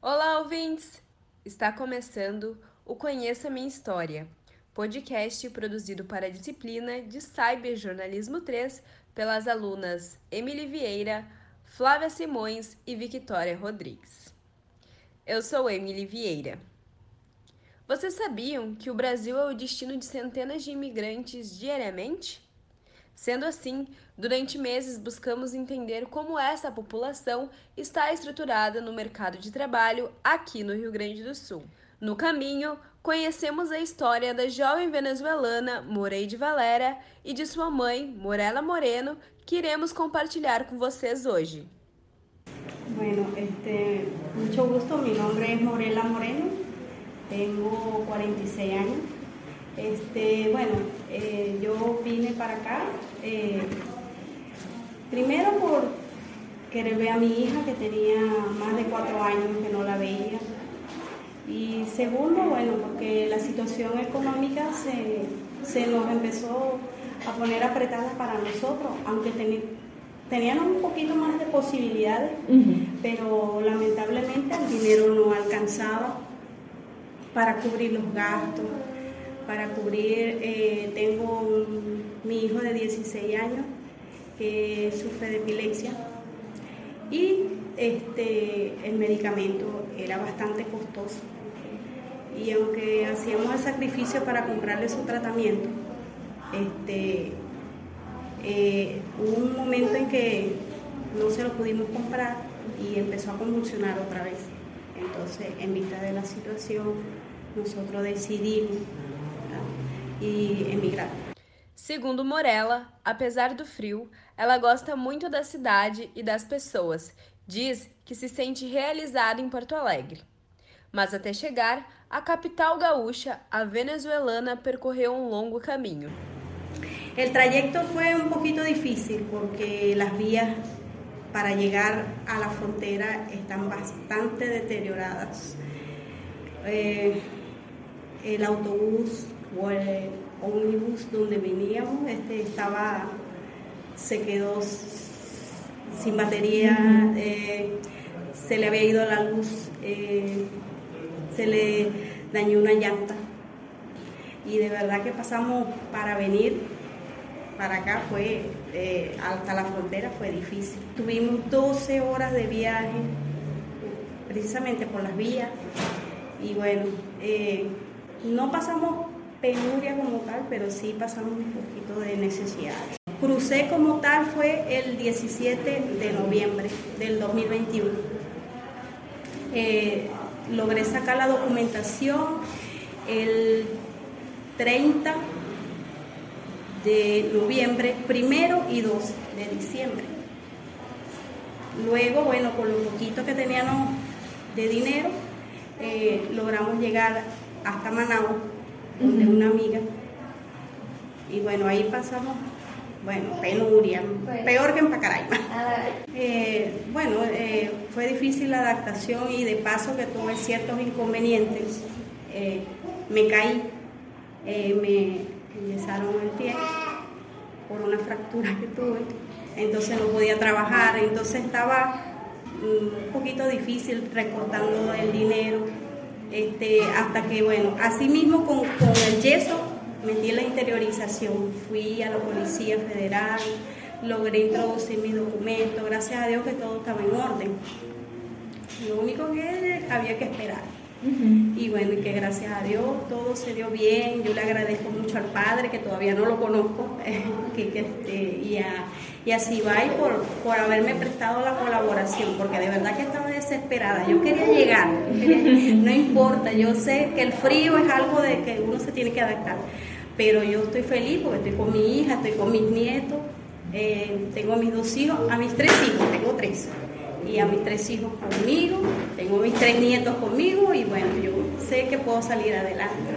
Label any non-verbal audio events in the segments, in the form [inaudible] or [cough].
Olá, ouvintes! Está começando o Conheça Minha História, podcast produzido para a disciplina de Cyberjornalismo 3 pelas alunas Emily Vieira, Flávia Simões e Victoria Rodrigues. Eu sou Emily Vieira. Vocês sabiam que o Brasil é o destino de centenas de imigrantes diariamente? Sendo assim, durante meses buscamos entender como essa população está estruturada no mercado de trabalho aqui no Rio Grande do Sul. No caminho, conhecemos a história da jovem venezuelana Moreide Valera e de sua mãe, Morela Moreno, que iremos compartilhar com vocês hoje. Bueno, este, mucho gusto, mi nombre es Morela Moreno, tengo 46 años. Este, bueno, eh, yo vine para acá eh, primero por querer ver a mi hija que tenía más de cuatro años que no la veía. Y segundo, bueno, porque la situación económica se, nos empezó a poner apretada para nosotros, aunque teníamos un poquito más de posibilidades, pero lamentablemente el dinero no alcanzaba para cubrir los gastos para cubrir, eh, tengo mi hijo de 16 años que sufre de epilepsia y este, el medicamento era bastante costoso. Y aunque hacíamos el sacrificio para comprarle su tratamiento, este, eh, hubo un momento en que no se lo pudimos comprar y empezó a convulsionar otra vez. Entonces, en vista de la situación, nosotros decidimos e emigrar. Segundo Morella, apesar do frio, ela gosta muito da cidade e das pessoas. Diz que se sente realizada em Porto Alegre. Mas até chegar à capital gaúcha, a venezuelana percorreu um longo caminho. O trayecto foi um pouquinho difícil porque as vías para chegar à la frontera estão bastante deterioradas. Eh, el autobús ómnibus donde veníamos este, estaba, se quedó sin batería, eh, se le había ido la luz, eh, se le dañó una llanta. Y de verdad que pasamos para venir para acá fue eh, hasta la frontera fue difícil. Tuvimos 12 horas de viaje precisamente por las vías y bueno, no pasamos penuria como tal, pero sí pasamos un poquito de necesidad. Crucé como tal fue el 17 de noviembre del 2021. Eh, logré sacar la documentación el 30 de noviembre, primero y 2 de diciembre. Luego, bueno, con lo poquito que teníamos de dinero, eh, logramos llegar hasta Managua de una amiga. Y bueno, ahí pasamos, bueno, penuria, peor que en Pacaraima. [laughs] Eh, bueno, eh, fue difícil la adaptación y de paso que tuve ciertos inconvenientes. Eh, me caí, me enyesaron el pie por una fractura que tuve, entonces no podía trabajar, entonces estaba mm, un poquito difícil recortando el dinero este, hasta que, bueno, así mismo con, con el yeso metí la interiorización, fui a la Policía Federal, logré introducir mis documentos, gracias a Dios que todo estaba en orden. Lo único que había que esperar. Y bueno, que gracias a Dios todo se dio bien. Yo le agradezco mucho al padre, que todavía no lo conozco, [laughs] que este, y, a, y a por, por haberme prestado la colaboración, porque de verdad que estaba desesperada. Yo quería llegar, no importa, yo sé que el frío es algo de que uno se tiene que adaptar, pero yo estoy feliz porque estoy con mi hija, estoy con mis nietos, eh, tengo a mis dos hijos, a mis tres hijos, tengo tres y a mis tres hijos conmigo, tengo mis tres nietos conmigo y bueno, yo sé que puedo salir adelante.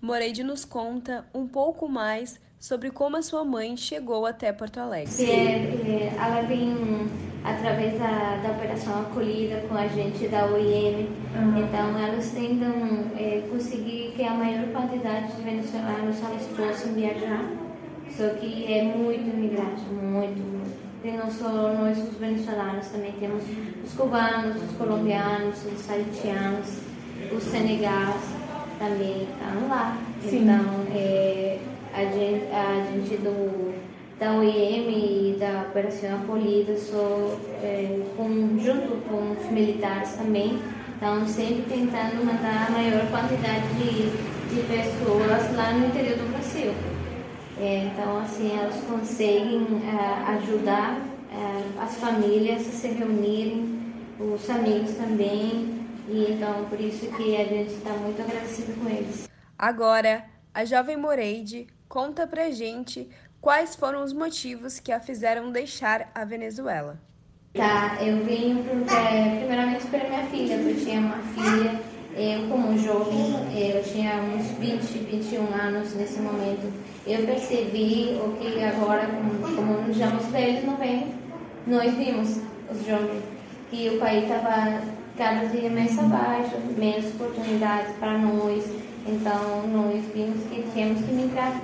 Moreide nos conta um pouco mais sobre como a sua mãe chegou até Porto Alegre. É, ela vem através da, da operação acolhida com a gente da OIM, uhum. então elas tentam é, conseguir que a maior quantidade de venezuelanos elas possam viajar, só que é muito imigrante, muito, muito porque não só nós os venezuelanos, também temos os cubanos, os colombianos, os haitianos, os senegais também estão lá. Sim. Então, é, a, gente, a gente do, da OIM e da Operação Acolhida, sou, é, com, junto com os militares também, estão sempre tentando mandar a maior quantidade de, de pessoas lá no interior do Brasil. É, então, assim, elas conseguem é, ajudar é, as famílias a se reunirem, os amigos também, e então por isso que a gente está muito agradecido com eles. Agora, a jovem Moreide conta pra gente quais foram os motivos que a fizeram deixar a Venezuela. Tá, eu vim é, primeiramente pela minha filha, porque eu tinha uma filha, eu como jovem, eu tinha uns 20, 21 anos nesse momento. Eu percebi o que agora, como, como já os velhos não vêm, nós vimos, os jovens, que o país estava cada dia mais abaixo, menos oportunidades para nós. Então, nós vimos que tínhamos que migrar.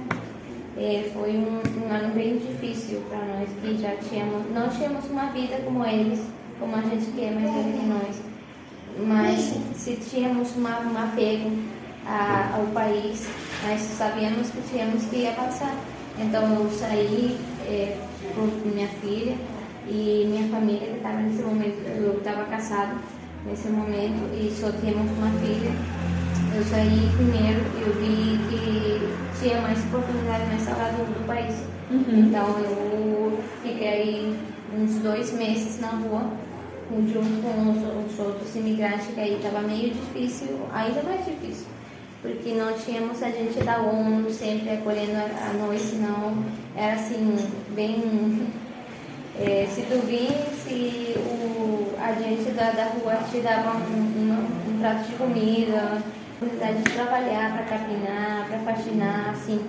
É, foi um, um, ano bem difícil para nós, que já tínhamos, não tínhamos uma vida como eles, como a gente quer mais velho que nós. Mas se tínhamos uma, um apego ao país, mas sabíamos que tínhamos que avançar. Então, eu saí é, com minha filha e minha família, que estava nesse momento, eu estava casada nesse momento e só temos uma filha. Eu saí primeiro, eu vi que tinha mais oportunidade mais salário do país. Uhum. Então eu fiquei uns dois meses na rua, junto com os, os outros imigrantes, que aí estava meio difícil, ainda mais difícil porque não tínhamos a gente da ONU sempre acolhendo a, nós, senão era assim, bem. É, se tu visse o a gente da, da rua te dava um, um, um prato de comida, oportunidade de trabalhar para capinar, para faxinar, assim.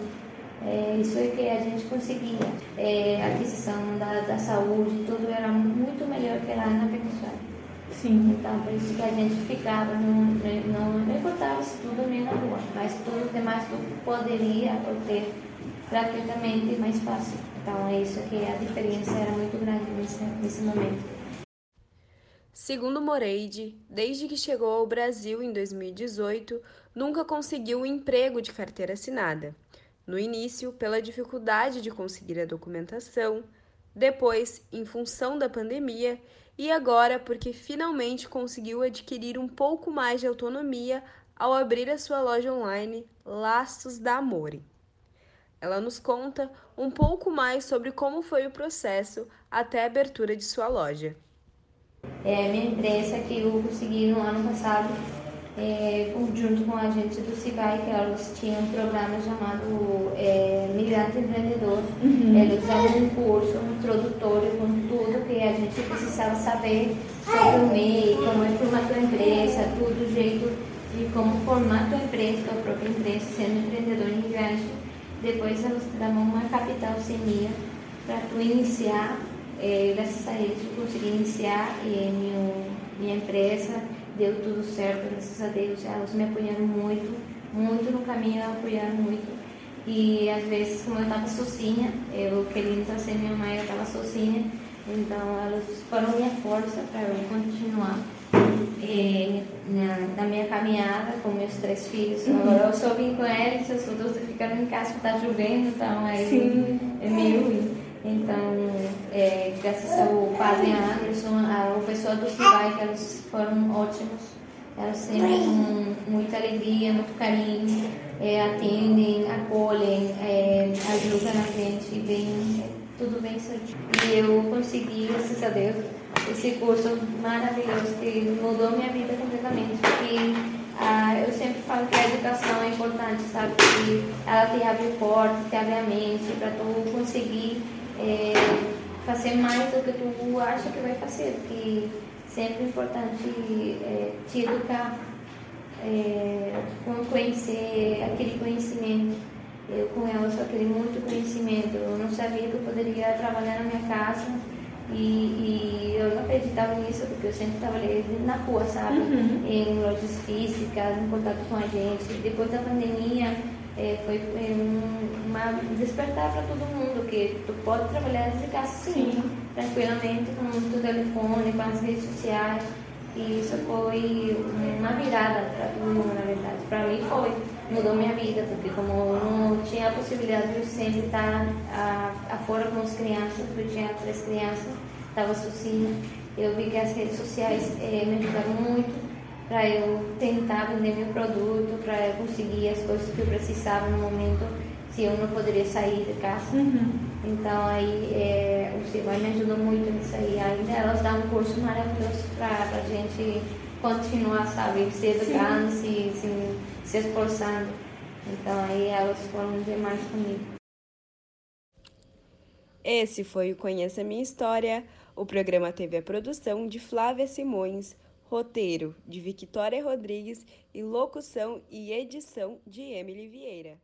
É, isso é que a gente conseguia. É, a aquisição da, da saúde, tudo era muito melhor que lá na Venezuela. Sim. Então, por isso que a gente ficava, não, não, não importava se tudo nem na rua, mas tudo demais tudo poderia obter gratuitamente mais fácil. Então, é isso que a diferença era muito grande nesse, nesse momento. Segundo Moreide, desde que chegou ao Brasil em 2018, nunca conseguiu um emprego de carteira assinada. No início, pela dificuldade de conseguir a documentação, depois, em função da pandemia, e agora porque finalmente conseguiu adquirir um pouco mais de autonomia ao abrir a sua loja online Laços da Amore. Ela nos conta um pouco mais sobre como foi o processo até a abertura de sua loja é, minha empresa que eu consegui no ano passado, é, junto com a gente do CIBAI, que elas tinham um programa chamado é, Migrante Empreendedor. Uhum. Eles davam um curso introdutório com tudo que a gente precisava saber sobre o MEI, como é formar tua empresa, tudo, o jeito de como formar tua empresa, tua própria empresa, sendo empreendedor imigrante. Depois elas te davam uma capital semia para tu iniciar é, graças a eles eu consegui iniciar é, minha, minha empresa, deu tudo certo, graças a Deus. Elas me apoiaram muito, muito no caminho, apoiaram muito. E às vezes, como eu estava sozinha, eu queria trazer minha mãe, eu estava sozinha, então elas foram minha força para eu continuar é, na, na, minha caminhada com meus três filhos. Uhum. Agora eu só vim com eles, os outros ficaram em casa porque está chovendo, então aí Sim. é meio ruim. Então, é, graças ao padre Anderson, a professora do Cibai, que elas foram ótimos. Elas sempre com muita alegria, muito carinho, é, atendem, acolhem, é, ajudam a gente, bem, tudo bem certinho. E eu consegui, graças a Deus, esse curso maravilhoso que mudou minha vida completamente. Porque ah, eu sempre falo que a educação é importante, sabe? Que ela te abre portas, te abre a mente para tu conseguir é, fazer mais do que tu acha que vai fazer, porque sempre é importante é, te educar, é, conhecer aquele conhecimento. Eu com ela só queria muito conhecimento. Eu não sabia que eu poderia trabalhar na minha casa e, e eu não acreditava nisso porque eu sempre trabalhei na rua, sabe? Uhum. Em lojas físicas, em contato com a gente. Depois da pandemia, é, foi é, um, uma despertar para todo mundo que tu pode trabalhar desde casa sim, sim. tranquilamente com o telefone, com as redes sociais. E isso foi uma virada para todo mundo, na verdade. Para mim foi, mudou minha vida, porque como eu não tinha a possibilidade de sempre estar afora com as crianças, porque eu tinha três crianças, estava sozinha, eu vi que as redes sociais eh, me ajudaram muito para eu tentar vender meu produto, para eu conseguir as coisas que eu precisava no momento, se eu não poderia sair de casa. Uhum. Então aí é, o Silvai me ajudou muito nisso aí. Ainda elas dão um curso maravilhoso para a gente continuar, sabe, se educando, se, se, se esforçando. Então aí elas foram demais comigo. Esse foi o Conheça Minha História. O programa teve a produção de Flávia Simões, roteiro de Victoria Rodrigues e locução e edição de Emily Vieira.